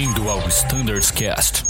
Bem-vindo ao Standards Cast.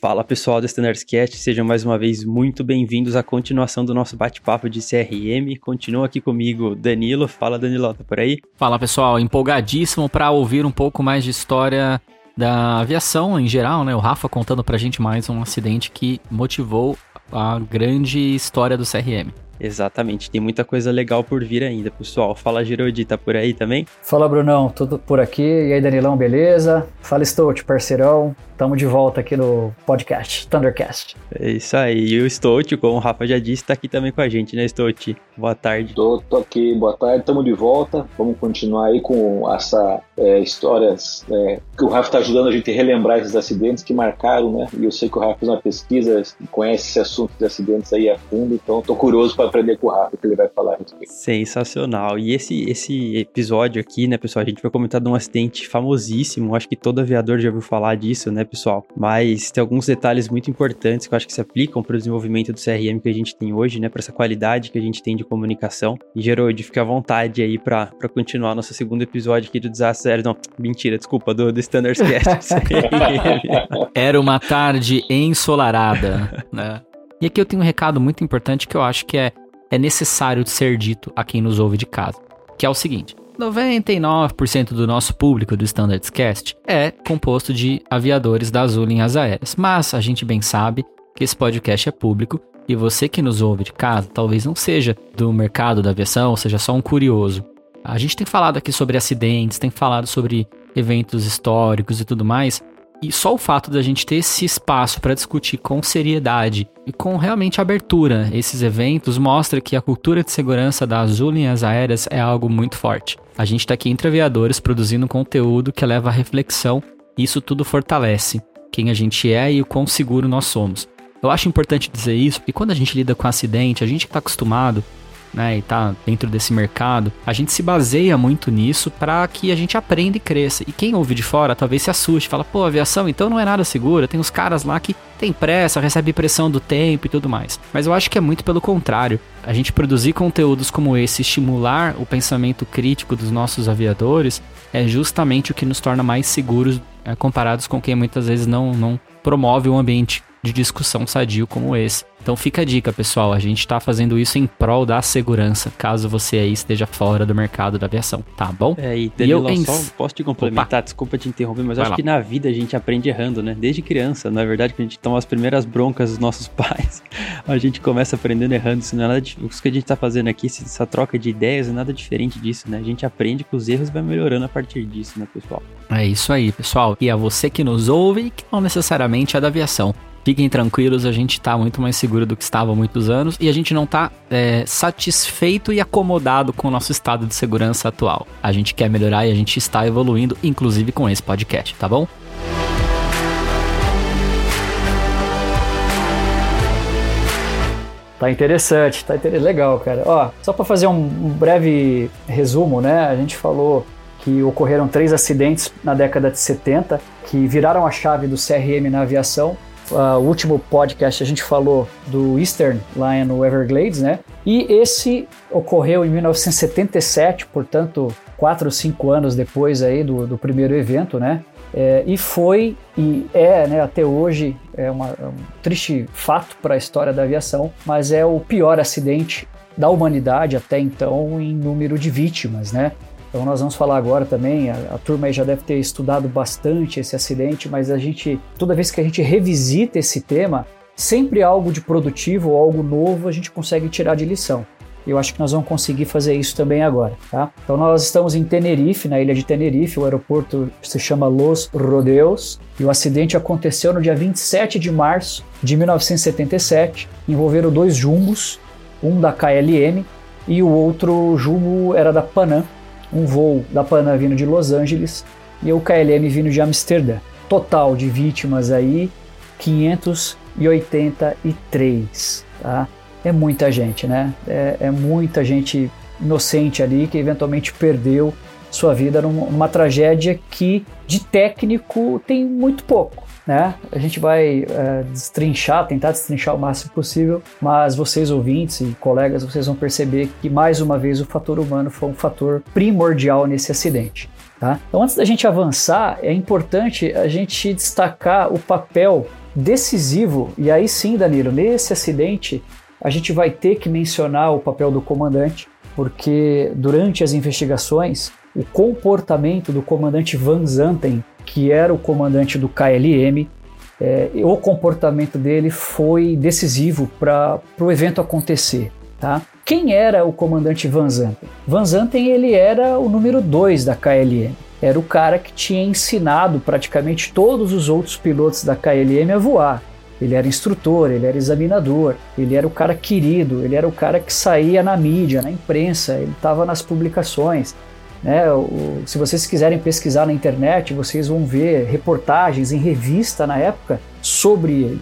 Fala pessoal do Standards Cast, sejam mais uma vez muito bem-vindos à continuação do nosso bate-papo de CRM. Continua aqui comigo Danilo. Fala Danilo, tá por aí? Fala pessoal, empolgadíssimo para ouvir um pouco mais de história da aviação em geral, né? O Rafa contando pra gente mais um acidente que motivou a grande história do CRM. Exatamente, tem muita coisa legal por vir ainda, pessoal. Fala Girodi, tá por aí também? Fala Brunão, tudo por aqui? E aí Danilão, beleza? Fala Stout, parceirão. Tamo de volta aqui no podcast, Thundercast. É isso aí. E o Stout, como o Rafa já disse, tá aqui também com a gente, né, Stout? Boa tarde. Tô, tô aqui, boa tarde, tamo de volta. Vamos continuar aí com essa é, histórias é, que o Rafa tá ajudando a gente a relembrar esses acidentes que marcaram, né? E eu sei que o Rafa fez uma pesquisa, conhece esse assunto de acidentes aí a fundo, então tô curioso para aprender com o Rafa que ele vai falar a respeito. Sensacional. E esse, esse episódio aqui, né, pessoal, a gente vai comentar de um acidente famosíssimo. Acho que todo aviador já ouviu falar disso, né? pessoal. Mas tem alguns detalhes muito importantes que eu acho que se aplicam para o desenvolvimento do CRM que a gente tem hoje, né? Para essa qualidade que a gente tem de comunicação. E Gerode, fica à vontade aí para continuar nosso segundo episódio aqui do Desastre Aéreo. Não, mentira, desculpa, do, do Standards Cast. Era uma tarde ensolarada, né? E aqui eu tenho um recado muito importante que eu acho que é, é necessário ser dito a quem nos ouve de casa, que é o seguinte. 99% do nosso público do Standards Cast é composto de aviadores das Azul Linhas Aéreas, mas a gente bem sabe que esse podcast é público e você que nos ouve de casa talvez não seja do mercado da aviação, seja só um curioso. A gente tem falado aqui sobre acidentes, tem falado sobre eventos históricos e tudo mais, e só o fato da gente ter esse espaço para discutir com seriedade e com realmente abertura esses eventos mostra que a cultura de segurança das Linhas Aéreas é algo muito forte. A gente está aqui entre aviadores produzindo conteúdo que leva à reflexão e isso tudo fortalece quem a gente é e o quão seguro nós somos. Eu acho importante dizer isso porque quando a gente lida com acidente, a gente está acostumado né, e tá dentro desse mercado, a gente se baseia muito nisso para que a gente aprenda e cresça. E quem ouve de fora talvez se assuste, fala, pô, aviação então não é nada segura, tem uns caras lá que tem pressa, recebe pressão do tempo e tudo mais. Mas eu acho que é muito pelo contrário. A gente produzir conteúdos como esse, estimular o pensamento crítico dos nossos aviadores, é justamente o que nos torna mais seguros é, comparados com quem muitas vezes não, não promove um ambiente de discussão sadio como esse. Então fica a dica, pessoal. A gente está fazendo isso em prol da segurança, caso você aí esteja fora do mercado da aviação, tá bom? É, e, Danilo, e eu só posso te complementar, Opa. desculpa te interromper, mas eu acho lá. que na vida a gente aprende errando, né? Desde criança, não é verdade que a gente toma as primeiras broncas dos nossos pais, a gente começa aprendendo errando. Isso não é nada de, o que a gente está fazendo aqui, essa troca de ideias, é nada diferente disso, né? A gente aprende com os erros e vai melhorando a partir disso, né, pessoal? É isso aí, pessoal. E a você que nos ouve que não necessariamente é da aviação. Fiquem tranquilos, a gente está muito mais seguro do que estava há muitos anos e a gente não está é, satisfeito e acomodado com o nosso estado de segurança atual. A gente quer melhorar e a gente está evoluindo, inclusive com esse podcast, tá bom? Tá interessante, tá inter... legal, cara. Ó, só para fazer um breve resumo, né? A gente falou que ocorreram três acidentes na década de 70 que viraram a chave do CRM na aviação uh, último podcast a gente falou do Eastern lá no Everglades, né? E esse ocorreu em 1977, portanto, quatro ou cinco anos depois aí do, do primeiro evento, né? É, e foi e é, né, até hoje, é, uma, é um triste fato para a história da aviação, mas é o pior acidente da humanidade até então em número de vítimas, né? Então nós vamos falar agora também, a, a turma já deve ter estudado bastante esse acidente, mas a gente, toda vez que a gente revisita esse tema, sempre algo de produtivo algo novo a gente consegue tirar de lição. Eu acho que nós vamos conseguir fazer isso também agora, tá? Então nós estamos em Tenerife, na ilha de Tenerife, o aeroporto se chama Los Rodeos, e o acidente aconteceu no dia 27 de março de 1977, envolveram dois jumbos, um da KLM e o outro jumbo era da Panam, um voo da Panam vindo de Los Angeles e o KLM vindo de Amsterdã. Total de vítimas aí 583, tá? É muita gente, né? É, é muita gente inocente ali que eventualmente perdeu sua vida numa, numa tragédia que de técnico tem muito pouco. Né? A gente vai é, destrinchar, tentar destrinchar o máximo possível, mas vocês ouvintes e colegas, vocês vão perceber que mais uma vez o fator humano foi um fator primordial nesse acidente. Tá? Então, antes da gente avançar, é importante a gente destacar o papel decisivo, e aí sim, Danilo, nesse acidente, a gente vai ter que mencionar o papel do comandante, porque durante as investigações, o comportamento do comandante Van Zanten, que era o comandante do KLM, é, o comportamento dele foi decisivo para o evento acontecer. Tá? Quem era o comandante Van Zanten? Van Zanten ele era o número 2 da KLM. Era o cara que tinha ensinado praticamente todos os outros pilotos da KLM a voar. Ele era instrutor, ele era examinador, ele era o cara querido, ele era o cara que saía na mídia, na imprensa, ele estava nas publicações. Né? O, se vocês quiserem pesquisar na internet, vocês vão ver reportagens em revista na época sobre ele.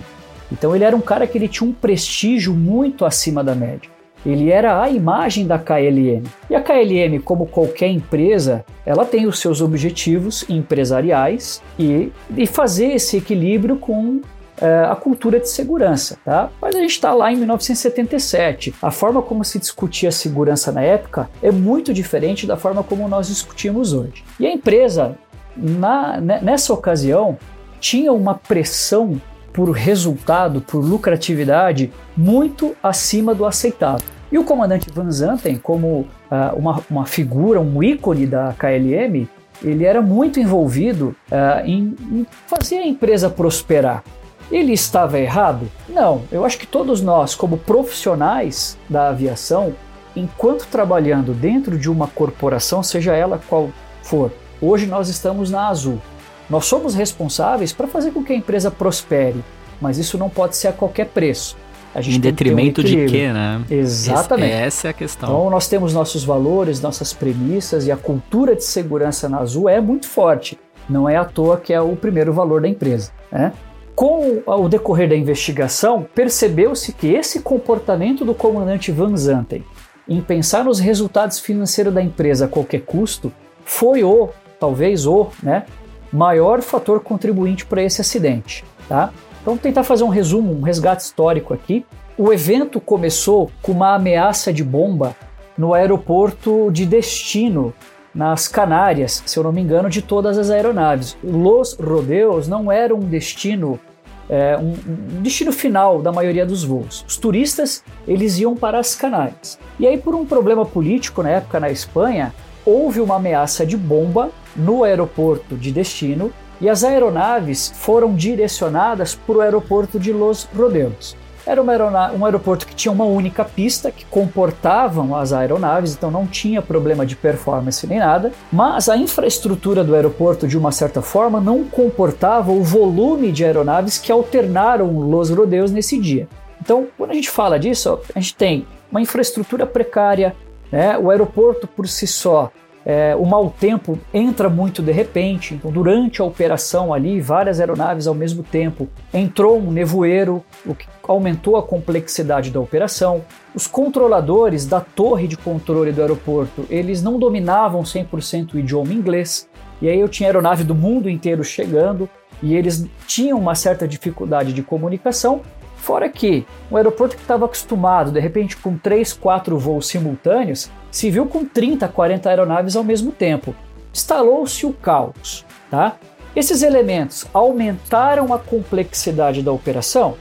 Então ele era um cara que ele tinha um prestígio muito acima da média. Ele era a imagem da KLM. E a KLM, como qualquer empresa, ela tem os seus objetivos empresariais e, e fazer esse equilíbrio com é, a cultura de segurança, tá? Mas a gente está lá em 1977. A forma como se discutia segurança na época é muito diferente da forma como nós discutimos hoje. E a empresa, na, nessa ocasião, tinha uma pressão por resultado, por lucratividade, muito acima do aceitável. E o comandante Van Zanten, como uh, uma, uma figura, um ícone da KLM, ele era muito envolvido uh, em, em fazer a empresa prosperar. Ele estava errado? Não. Eu acho que todos nós, como profissionais da aviação, enquanto trabalhando dentro de uma corporação, seja ela qual for, hoje nós estamos na Azul. Nós somos responsáveis para fazer com que a empresa prospere, mas isso não pode ser a qualquer preço em detrimento um de quê, né? Exatamente. Essa é a questão. Então nós temos nossos valores, nossas premissas e a cultura de segurança na Azul é muito forte. Não é à toa que é o primeiro valor da empresa. Né? Com o decorrer da investigação, percebeu-se que esse comportamento do comandante Van Zanten em pensar nos resultados financeiros da empresa a qualquer custo foi o, talvez o, né, maior fator contribuinte para esse acidente. Tá? Então, tentar fazer um resumo, um resgate histórico aqui. O evento começou com uma ameaça de bomba no aeroporto de destino, nas Canárias, se eu não me engano, de todas as aeronaves. Los Rodeos não era um destino é, um, um, destino final da maioria dos voos. Os turistas eles iam para as Canárias. E aí, por um problema político na época na Espanha, houve uma ameaça de bomba no aeroporto de destino e as aeronaves foram direcionadas para o aeroporto de Los Rodeos. Era um aeroporto que tinha uma única pista que comportavam as aeronaves, então não tinha problema de performance nem nada, mas a infraestrutura do aeroporto, de uma certa forma, não comportava o volume de aeronaves que alternaram Los Rodeos nesse dia. Então, quando a gente fala disso, a gente tem uma infraestrutura precária, né? o aeroporto por si só é, o mau tempo entra muito de repente, então durante a operação ali, várias aeronaves ao mesmo tempo, entrou um nevoeiro, o que aumentou a complexidade da operação. Os controladores da torre de controle do aeroporto, eles não dominavam 100% o idioma inglês, e aí eu tinha aeronave do mundo inteiro chegando, e eles tinham uma certa dificuldade de comunicação, Fora que um aeroporto que estava acostumado, de repente, com 3, 4 voos simultâneos, se viu com 30, 40 aeronaves ao mesmo tempo. Instalou-se o caos. Tá? Esses elementos aumentaram a complexidade da operação?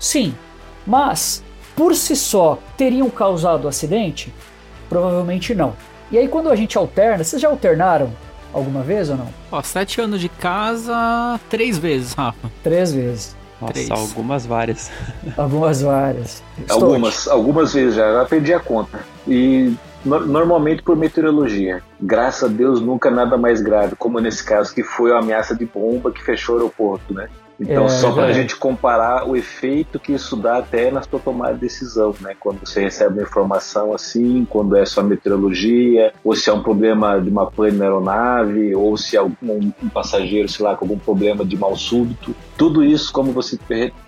Sim, mas por si só teriam causado o acidente? Provavelmente não. E aí, quando a gente alterna, vocês já alternaram alguma vez ou não? Ó, sete anos de casa, três vezes, Rafa. Três vezes. Nossa, Três. algumas várias. Algumas várias. Algumas, algumas vezes já, já perdi a conta. E no, normalmente por meteorologia. Graças a Deus nunca nada mais grave, como nesse caso que foi a ameaça de bomba que fechou o aeroporto, né? Então, é, só para a gente comparar o efeito que isso dá até na sua tomada de decisão, né? Quando você recebe uma informação assim, quando é só meteorologia, ou se é um problema de uma pane na aeronave, ou se é um, um, passageiro, sei lá, com algum problema de mal súbito. Tudo isso, como você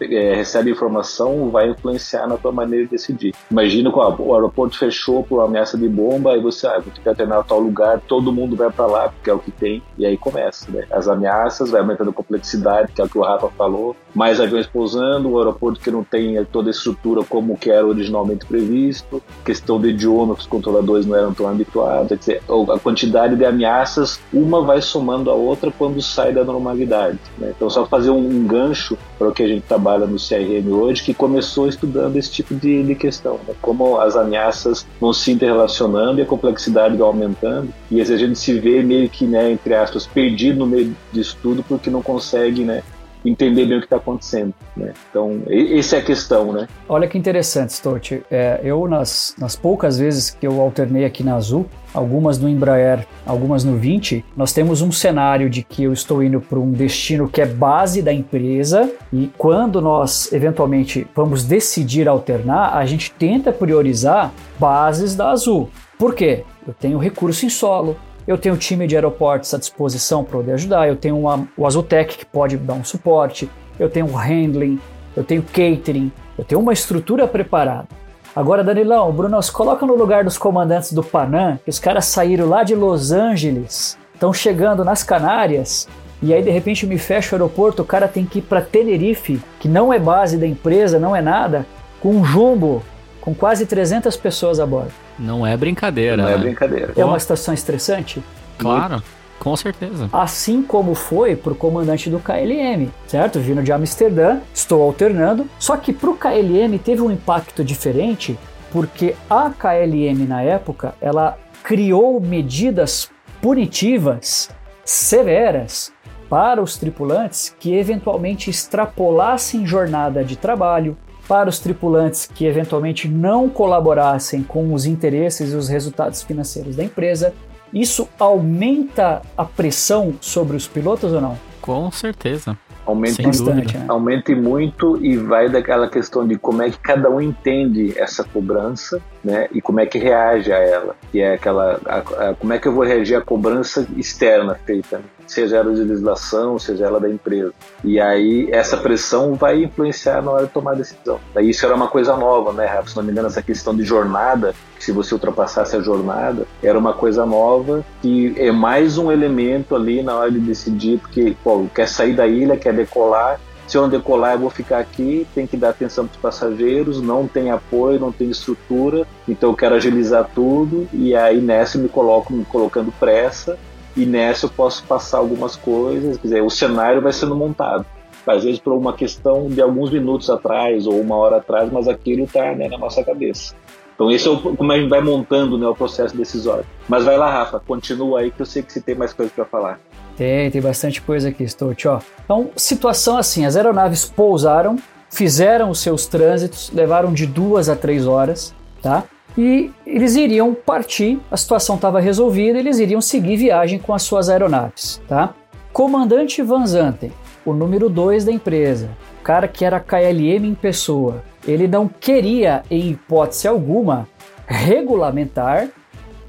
é, recebe informação, vai influenciar na tua maneira de decidir. Imagina que o aeroporto fechou por uma ameaça de bomba, e você, ah, vou ter que alternar tal lugar, todo mundo vai para lá, porque é o que tem, e aí começa, né? As ameaças, vai aumentando a complexidade, que é o que o Rafa falou, mais aviões pousando, o aeroporto que não tem toda a estrutura como que era originalmente previsto, questão de idioma que os controladores não eram tão habituados, etc. a quantidade de ameaças, uma vai somando a outra quando sai da normalidade. Né? Então, só fazer um, um gancho para o que a gente trabalha no CRM hoje, que começou estudando esse tipo de, de questão, né? como as ameaças vão se interrelacionando e a complexidade vai aumentando, e às vezes a gente se vê meio que, né, entre aspas, perdido no meio disso tudo porque não consegue né, entender bem o que está acontecendo. Né? Então, essa é a questão, né? Olha que interessante, Stott. É, eu, nas, nas poucas vezes que eu alternei aqui na Azul, algumas no Embraer, algumas no 20, nós temos um cenário de que eu estou indo para um destino que é base da empresa e quando nós eventualmente vamos decidir alternar, a gente tenta priorizar bases da Azul. Por quê? Eu tenho recurso em solo, eu tenho o time de aeroportos à disposição para poder ajudar, eu tenho uma, o Azultec que pode dar um suporte, eu tenho o handling, eu tenho catering, eu tenho uma estrutura preparada. Agora, Danilão, Bruno, se coloca no lugar dos comandantes do Panam, que os caras saíram lá de Los Angeles, estão chegando nas Canárias, e aí de repente me fecha o aeroporto, o cara tem que ir para Tenerife, que não é base da empresa, não é nada, com um jumbo, com quase 300 pessoas a bordo. Não é brincadeira. Não é né? é brincadeira. É uma situação estressante? Claro, com certeza. Assim como foi para o comandante do KLM, certo? Vindo de Amsterdã, estou alternando. Só que para o KLM teve um impacto diferente, porque a KLM na época ela criou medidas punitivas severas para os tripulantes que eventualmente extrapolassem jornada de trabalho, para os tripulantes que eventualmente não colaborassem com os interesses e os resultados financeiros da empresa. Isso aumenta a pressão sobre os pilotos ou não? Com certeza. Aumente, Bastante, né? aumente muito e vai daquela questão de como é que cada um entende essa cobrança, né? E como é que reage a ela. Que é aquela, a- a- como é que eu vou reagir à cobrança externa feita, seja ela de legislação, seja ela da empresa. E aí essa pressão vai influenciar na hora de tomar a decisão. Daí isso era uma coisa nova, né, Rafa? Se não me engano, essa questão de jornada, se você ultrapassasse a jornada, era uma coisa nova que é mais um elemento ali na hora de decidir, porque, pô, quer sair da ilha, quer decolar, se eu não decolar, eu vou ficar aqui, tem que dar atenção para os passageiros, não tem apoio, não tem estrutura, então eu quero agilizar tudo, e aí nessa eu me coloco me colocando pressa, e nessa eu posso passar algumas coisas, quer dizer, o cenário vai sendo montado. Às vezes por uma questão de alguns minutos atrás ou uma hora atrás, mas aquilo está né, na nossa cabeça. Então esse é o, como a gente vai montando né, o processo decisório. Mas vai lá, Rafa, continua aí que eu sei que você tem mais coisas para falar. Tem, tem bastante coisa aqui, Stout, ó. Então, situação assim, as aeronaves pousaram, fizeram os seus trânsitos, levaram de duas a três horas, tá? E eles iriam partir, a situação estava resolvida, eles iriam seguir viagem com as suas aeronaves, tá? Comandante Van Zanten, o número 2 da empresa, o cara que era KLM em pessoa, ele não queria, em hipótese alguma, regulamentar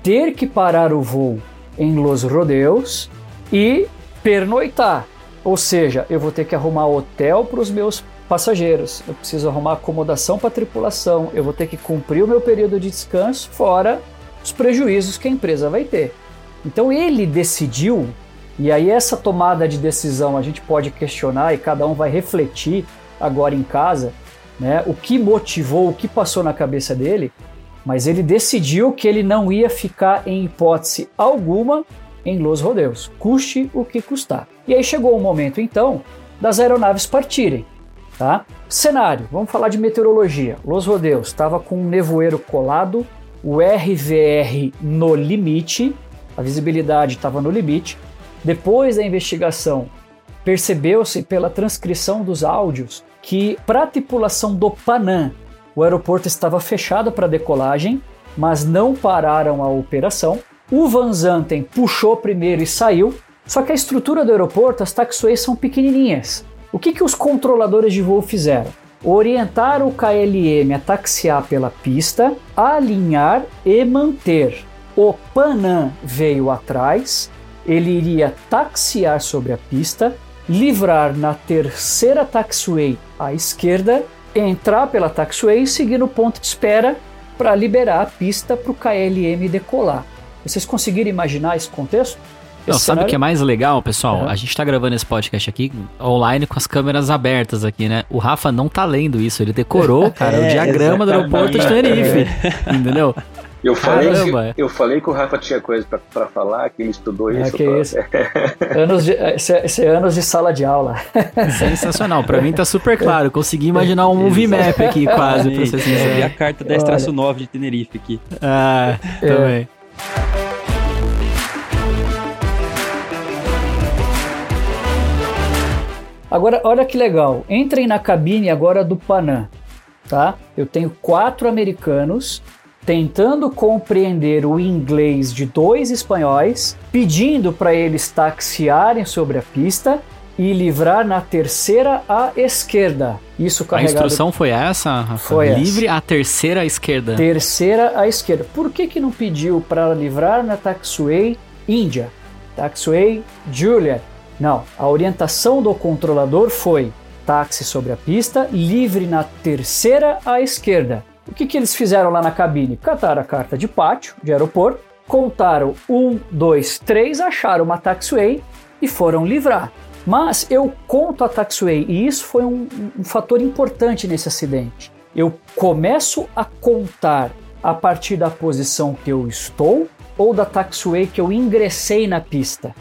ter que parar o voo em Los Rodeos e pernoitar. Ou seja, eu vou ter que arrumar hotel para os meus passageiros, eu preciso arrumar acomodação para a tripulação, eu vou ter que cumprir o meu período de descanso, fora os prejuízos que a empresa vai ter. Então ele decidiu, e aí essa tomada de decisão a gente pode questionar e cada um vai refletir agora em casa, né, o que motivou, o que passou na cabeça dele, mas ele decidiu que ele não ia ficar em hipótese alguma em Los Rodeos, custe o que custar. E aí chegou o momento então das aeronaves partirem, tá? Cenário, vamos falar de meteorologia. Los Rodeos estava com um nevoeiro colado, o RVR no limite, a visibilidade estava no limite. Depois da investigação, percebeu-se pela transcrição dos áudios que para a tripulação do Panam, o aeroporto estava fechado para decolagem, mas não pararam a operação. O Van Zanten puxou primeiro e saiu, só que a estrutura do aeroporto, as taxiways são pequenininhas. O que, que os controladores de voo fizeram? Orientaram o KLM a taxiar pela pista, alinhar e manter. O Panam veio atrás, ele iria taxiar sobre a pista, livrar na terceira taxiway à esquerda, entrar pela taxiway e seguir no ponto de espera para liberar a pista para o KLM decolar. Vocês conseguiram imaginar esse contexto? Não, Esse sabe o que é mais legal, pessoal? É. A gente tá gravando esse podcast aqui online com as câmeras abertas aqui, né? O Rafa não tá lendo isso, ele decorou, cara, o É, diagrama do aeroporto de Tenerife. Entendeu? Eu falei, Caramba. que, eu falei que o Rafa tinha coisa pra, pra falar, que ele estudou Ah, isso. que pra- isso. Anos de, esse, é- esse é anos de sala de aula. Sensacional. Pra mim tá super claro. Consegui imaginar um movie map aqui, quase, pra ser. É, E a sincero. carta 10-9 de Tenerife aqui. Ah, também. Agora, olha que legal. Entrem na cabine agora do Panam, tá? Eu tenho quatro americanos tentando compreender o inglês de dois espanhóis, pedindo para eles taxiarem sobre a pista e livrar na terceira à esquerda. Isso A carregado instrução foi essa, Rafa? Foi essa. Livre a terceira à esquerda. terceira à esquerda. Por que que não pediu para livrar na taxiway Índia? Taxiway Julia. Não, a orientação do controlador foi táxi sobre a pista, livre na terceira à esquerda. O que, que eles fizeram lá na cabine? Cataram a carta de pátio, de aeroporto, contaram um, dois, três, acharam uma taxiway e foram livrar. Mas eu conto a taxiway e isso foi um, um fator importante nesse acidente. Eu começo a contar a partir da posição que eu estou ou da taxiway que eu ingressei na pista.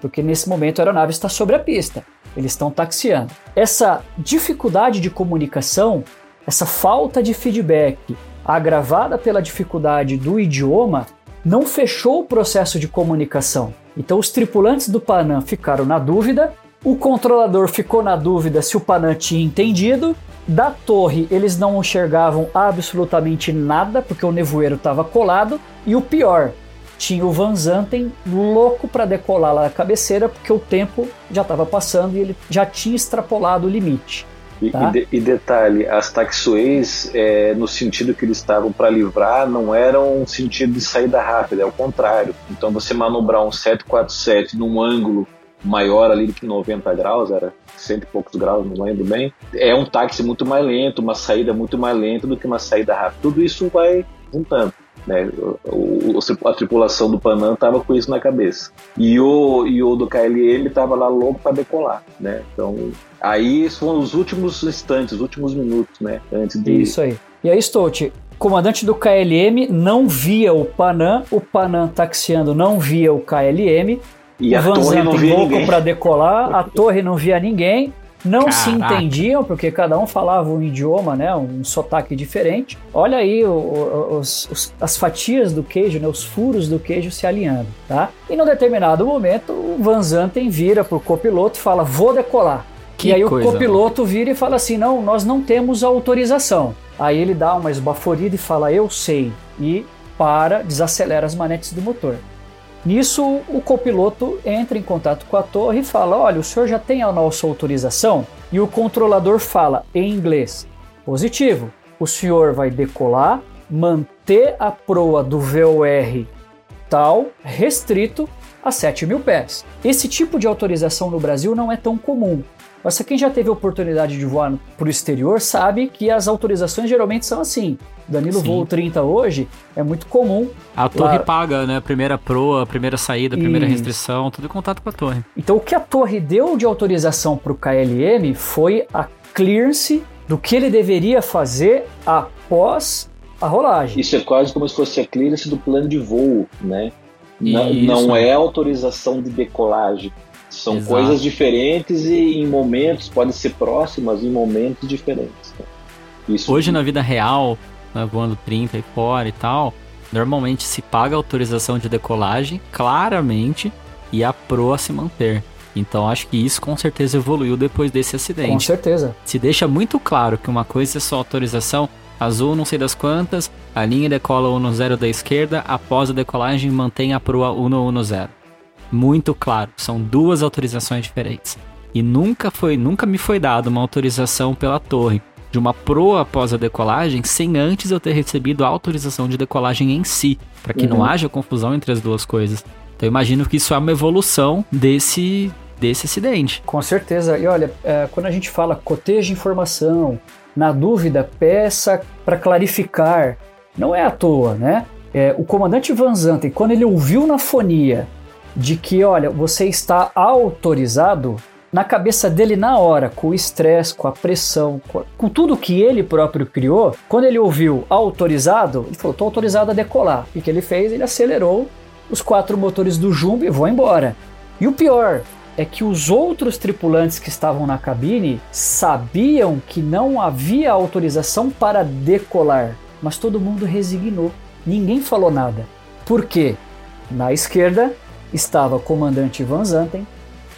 Porque nesse momento a aeronave está sobre a pista, eles estão taxiando. Essa dificuldade de comunicação, essa falta de feedback, agravada pela dificuldade do idioma, não fechou o processo de comunicação. Então os tripulantes do Panam ficaram na dúvida, o controlador ficou na dúvida se o Panam tinha entendido. Da torre eles não enxergavam absolutamente nada porque o nevoeiro estava colado e o pior, tinha o Van Zanten louco para decolar lá na cabeceira porque o tempo já estava passando e ele já tinha extrapolado o limite. E, Tá. e de- e detalhe, as taxiways, é, no sentido que eles estavam para livrar, não eram um sentido de saída rápida, é o contrário. Então você manobrar um 747 num ângulo maior ali do que 90 graus, era cento e poucos graus, não lembro bem, é um táxi muito mais lento, uma saída muito mais lenta do que uma saída rápida. Tudo isso vai juntando. Né? O, a tripulação do Panam estava com isso na cabeça. E o, e o do KLM estava lá louco para decolar. Né? Então, aí foram os últimos instantes, os últimos minutos, né? Antes de. Isso aí. E aí, Stout, comandante do KLM não via o Panam, o Panam taxiando não via o KLM, E a o Van torre não Zanten via louco para decolar, a torre não via ninguém, não se Caraca. entendiam, porque cada um falava um idioma, né, um sotaque diferente. Olha aí os- os- as fatias do queijo, né, os furos do queijo se alinhando, tá? E num determinado momento, o Van Zanten vira pro copiloto e fala, vou decolar. Que e aí coisa, o copiloto vira e fala assim, não, nós não temos autorização. Aí ele dá uma esbaforida e fala, eu sei, e para, desacelera as manetes do motor. Nisso, o copiloto entra em contato com a torre e fala: Olha, o senhor já tem a nossa autorização? E o controlador fala em inglês: Positivo, o senhor vai decolar, manter a proa do VOR tal, restrito a 7 mil pés. Esse tipo de autorização no Brasil não é tão comum. Mas quem já teve a oportunidade de voar para o exterior sabe que as autorizações geralmente são assim. Danilo Sim. Voo 30 hoje é muito comum A torre Claro. paga, né? A primeira proa, a primeira saída, a primeira Isso. restrição, tudo em contato com a torre. Então, o que a torre deu de autorização para o KLM foi a clearance do que ele deveria fazer após a rolagem. Isso é quase como se fosse a clearance do plano de voo, né? Não, não é autorização de decolagem. São Exato. coisas diferentes e em momentos, podem ser próximas em momentos diferentes. né? Isso, Hoje, na vida real, né, voando 30 e fora e tal, normalmente se paga autorização de decolagem, claramente, e a proa se manter. Então, acho que isso com certeza evoluiu depois desse Com acidente. certeza. Se deixa muito claro que uma coisa é só autorização azul não sei das quantas, a linha decola 10 da esquerda, após a decolagem mantém a proa 110. Muito claro, são duas autorizações diferentes. E nunca foi, nunca me foi dada uma autorização pela torre de uma proa após a decolagem sem antes eu ter recebido a autorização de decolagem em si, para que não Uhum. haja confusão entre as duas coisas. Então eu imagino que isso é uma evolução desse desse acidente. Com certeza. E olha, é, quando a gente fala coteja informação, na dúvida, peça para clarificar. Não é à toa, né? É, o comandante Van Zanten, quando ele ouviu na fonia de que, olha, você está autorizado na cabeça dele na hora, com o estresse, com a pressão, com, com, tudo que ele próprio criou, quando ele ouviu autorizado, ele falou: estou autorizado a decolar. O que ele fez? Ele acelerou os quatro motores do Jumbo e vou embora. E o pior é que os outros tripulantes que estavam na cabine sabiam que não havia autorização para decolar, mas todo mundo resignou. Ninguém falou nada. Por quê? Na esquerda estava o comandante Van Zanten,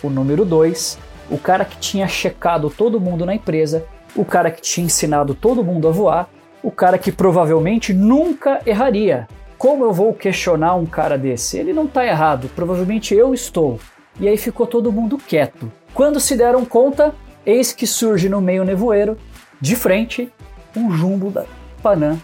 o número 2, o cara que tinha checado todo mundo na empresa, o cara que tinha ensinado todo mundo a voar, o cara que provavelmente nunca erraria. Como eu vou questionar um cara desse? Ele não está errado, provavelmente eu estou. E aí ficou todo mundo quieto. Quando se deram conta, eis que surge no meio nevoeiro, de frente, um jumbo da Panam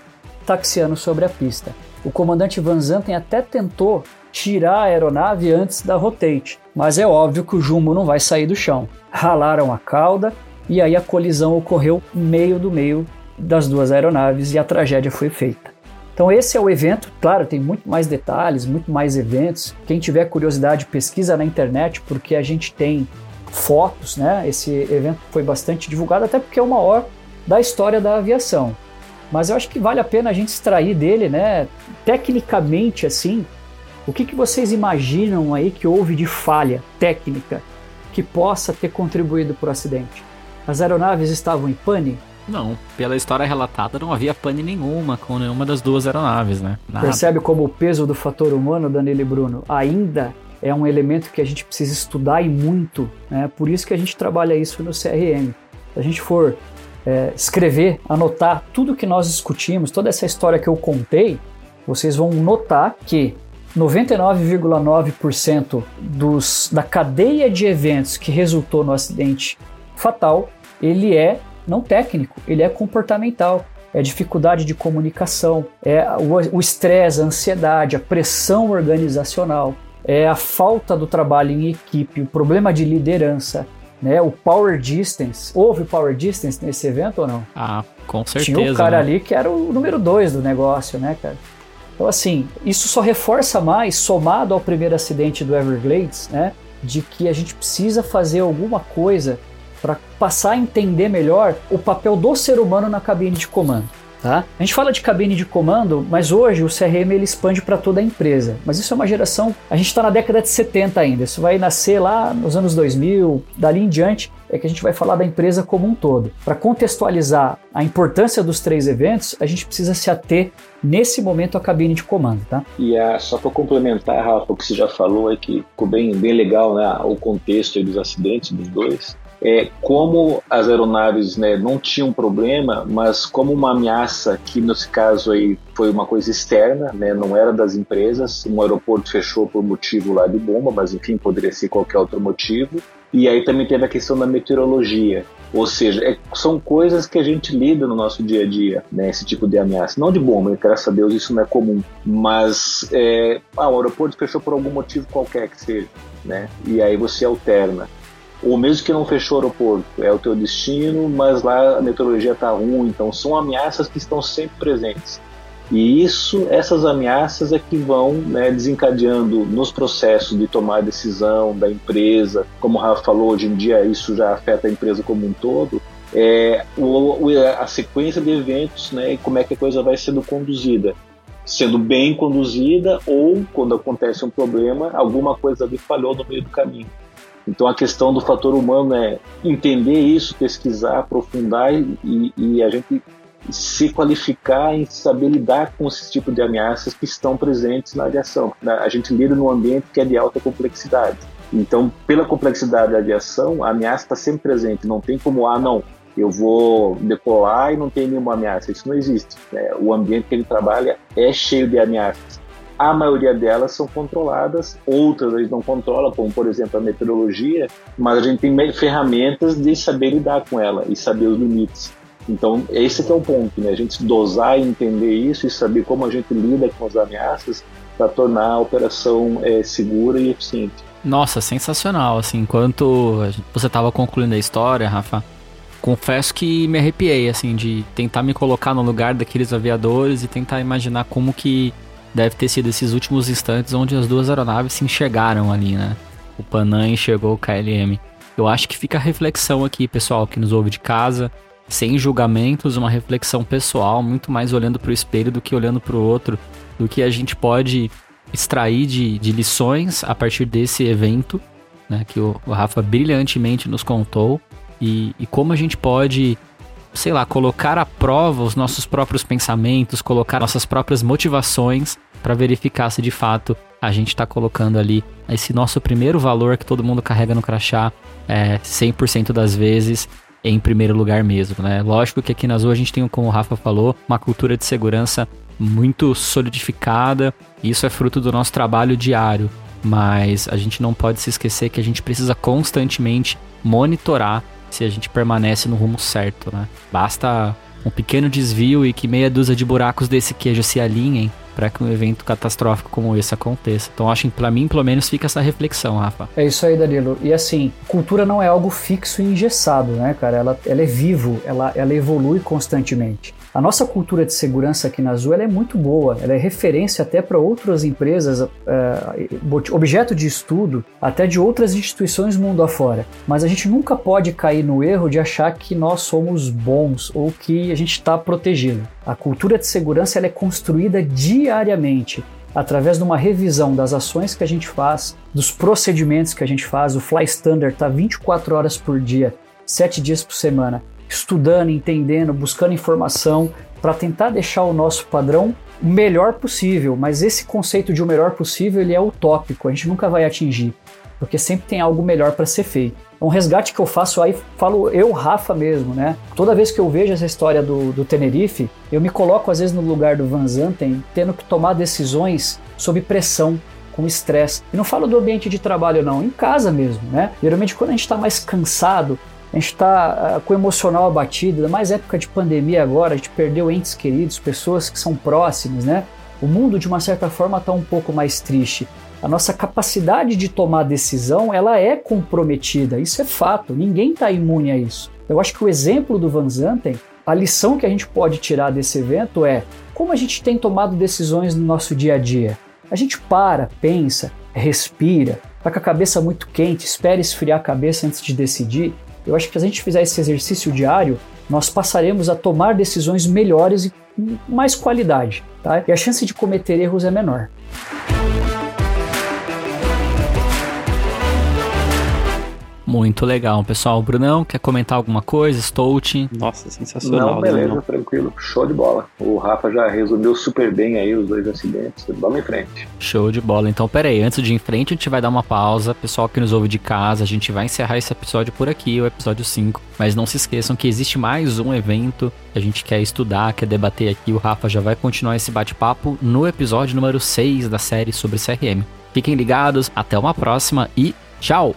taxiando sobre a pista. O comandante Van Zanten até tentou tirar a aeronave antes da rotate, mas é óbvio que o jumbo não vai sair do chão. Ralaram a cauda e aí a colisão ocorreu meio do meio das duas aeronaves e a tragédia foi feita. Então esse é o evento, claro, tem muito mais detalhes, muito mais eventos. Quem tiver curiosidade, pesquisa na internet, porque a gente tem fotos, né? Esse evento foi bastante divulgado, até porque é o maior da história da aviação. Mas eu acho que vale a pena a gente extrair dele, né? Tecnicamente, assim, o que, que vocês imaginam aí que houve de falha técnica que possa ter contribuído para o acidente? As aeronaves estavam em pane? Não, pela história relatada não havia pane nenhuma com nenhuma das duas aeronaves, né? Nada. Percebe como o peso do fator humano, Danilo e Bruno, ainda é um elemento que a gente precisa estudar e muito, né? Por isso que a gente trabalha isso no CRM. Se a gente for é, escrever, anotar tudo que nós discutimos, toda essa história que eu contei, vocês vão notar que 99,9% dos da cadeia de eventos que resultou no acidente fatal, ele é não técnico, ele é comportamental. É dificuldade de comunicação, é o estresse, a ansiedade, a pressão organizacional, é a falta do trabalho em equipe, o problema de liderança, né? O power distance. Houve power distance nesse evento ou não? Ah, com certeza. Tinha o cara né? ali que era o número dois do negócio, né, cara? Então, assim, isso só reforça mais, somado ao primeiro acidente do Everglades, né? De que a gente precisa fazer alguma coisa para passar a entender melhor o papel do ser humano na cabine de comando. Tá? A gente fala de cabine de comando, mas hoje o CRM ele expande para toda a empresa. Mas isso é uma geração. A gente está na década de 70 ainda. Isso vai nascer lá nos anos 2000, dali em diante é que a gente vai falar da empresa como um todo. Para contextualizar a importância dos três eventos, a gente precisa se ater nesse momento à cabine de comando, tá? E a, só para complementar, Rafa, o que você já falou é que ficou bem, bem legal, né? O contexto dos acidentes dos dois é, como as aeronaves né, não tinham problema, mas como uma ameaça que nesse caso aí foi uma coisa externa, né, não era das empresas, um aeroporto fechou por motivo lá de bomba, mas enfim poderia ser qualquer outro motivo. E aí também teve a questão da meteorologia, ou seja, é, são coisas que a gente lida no nosso dia a dia, né, esse tipo de ameaça. Não de bomba, graças a Deus isso não é comum, mas é, ah, o aeroporto fechou por algum motivo qualquer que seja, né, e aí você alterna ou mesmo que não fechou o aeroporto, é o teu destino, mas lá a meteorologia está ruim, então são ameaças que estão sempre presentes. E isso, essas ameaças é que vão né, desencadeando nos processos de tomar decisão da empresa, como o Rafa falou, hoje em dia isso já afeta a empresa como um todo, é, o, a sequência de eventos né, e como é que a coisa vai sendo conduzida. Sendo bem conduzida ou, quando acontece um problema, alguma coisa ali falhou no meio do caminho. Então a questão do fator humano é entender isso, pesquisar, aprofundar e, e a gente se qualificar em saber lidar com esse tipo de ameaças que estão presentes na aviação. A gente lida num ambiente que é de alta complexidade. Então, pela complexidade da aviação, a ameaça está sempre presente. Não tem como, ah, não, eu vou decolar e não tem nenhuma ameaça. Isso não existe. É, o ambiente que ele trabalha é cheio de ameaças. A maioria delas são controladas, outras a gente não controla, como por exemplo a meteorologia, mas a gente tem ferramentas de saber lidar com ela e saber os limites. Então, esse é o ponto, né? A gente dosar e entender isso e saber como a gente lida com as ameaças para tornar a operação é, segura e eficiente. Nossa, sensacional. Assim, enquanto você estava concluindo a história, Rafa, confesso que me arrepiei, assim, de tentar me colocar no lugar daqueles aviadores e tentar imaginar como que deve ter sido esses últimos instantes onde as duas aeronaves se enxergaram ali, né? O Panam enxergou o KLM. Eu acho que fica a reflexão aqui, pessoal, que nos ouve de casa, sem julgamentos, uma reflexão pessoal, muito mais olhando para o espelho do que olhando para o outro, do que a gente pode extrair de, de lições a partir desse evento, né, que o, o Rafa brilhantemente nos contou, e, e como a gente pode sei lá, colocar à prova os nossos próprios pensamentos, colocar nossas próprias motivações para verificar se de fato a gente está colocando ali esse nosso primeiro valor que todo mundo carrega no crachá é, 100% das vezes em primeiro lugar mesmo, né? Lógico que aqui na Azul a gente tem, como o Rafa falou, uma cultura de segurança muito solidificada. Isso é fruto do nosso trabalho diário, mas a gente não pode se esquecer que a gente precisa constantemente monitorar se a gente permanece no rumo certo, né? Basta um pequeno desvio e que meia dúzia de buracos desse queijo se alinhem para que um evento catastrófico como esse aconteça. Então acho que para mim, pelo menos, fica essa reflexão, Rafa. É isso aí, Danilo. E assim, cultura não é algo fixo e engessado, né, cara? Ela, ela é vivo, ela, ela evolui constantemente. A nossa cultura de segurança aqui na Azul é muito boa, ela é referência até para outras empresas, é, objeto de estudo até de outras instituições mundo afora. Mas a gente nunca pode cair no erro de achar que nós somos bons ou que a gente está protegido. A cultura de segurança é construída diariamente através de uma revisão das ações que a gente faz, dos procedimentos que a gente faz. O Fly Standard está 24 horas por dia, 7 dias por semana estudando, entendendo, buscando informação para tentar deixar o nosso padrão o melhor possível, mas esse conceito de o melhor possível ele é utópico, a gente nunca vai atingir, porque sempre tem algo melhor para ser feito. É um resgate que eu faço aí, falo eu, Rafa mesmo, né? Toda vez que eu vejo essa história do, do Tenerife, eu me coloco às vezes no lugar do Van Zanten, tendo que tomar decisões sob pressão, com estresse. E não falo do ambiente de trabalho, não, em casa mesmo, né? Geralmente, quando a gente está mais cansado, a gente está uh, com o emocional abatido, mais época de pandemia agora, a gente perdeu entes queridos, pessoas que são próximas, né? O mundo, de uma certa forma, está um pouco mais triste. A nossa capacidade de tomar decisão, ela é comprometida, isso é fato, ninguém está imune a isso. Eu acho que o exemplo do Van Zanten, a lição que a gente pode tirar desse evento é como a gente tem tomado decisões no nosso dia a dia. A gente para, pensa, respira, está com a cabeça muito quente, espera esfriar a cabeça antes de decidir eu acho que se a gente fizer esse exercício diário, nós passaremos a tomar decisões melhores e com mais qualidade, tá? E a chance de cometer erros é menor. Muito legal, pessoal. Brunão, quer comentar alguma coisa? Stout? Nossa, sensacional. Não, beleza, tranquilo. Show de bola. O Rafa já resumiu super bem aí os dois acidentes. Vamos em frente. Show de bola. Então, pera aí, antes de ir em frente, a gente vai dar uma pausa. Pessoal que nos ouve de casa, a gente vai encerrar esse episódio por aqui, o episódio 5. Mas não se esqueçam que existe mais um evento que a gente quer estudar, quer debater aqui. O Rafa já vai continuar esse bate-papo no episódio número 6 da série sobre CRM. Fiquem ligados, até uma próxima e tchau!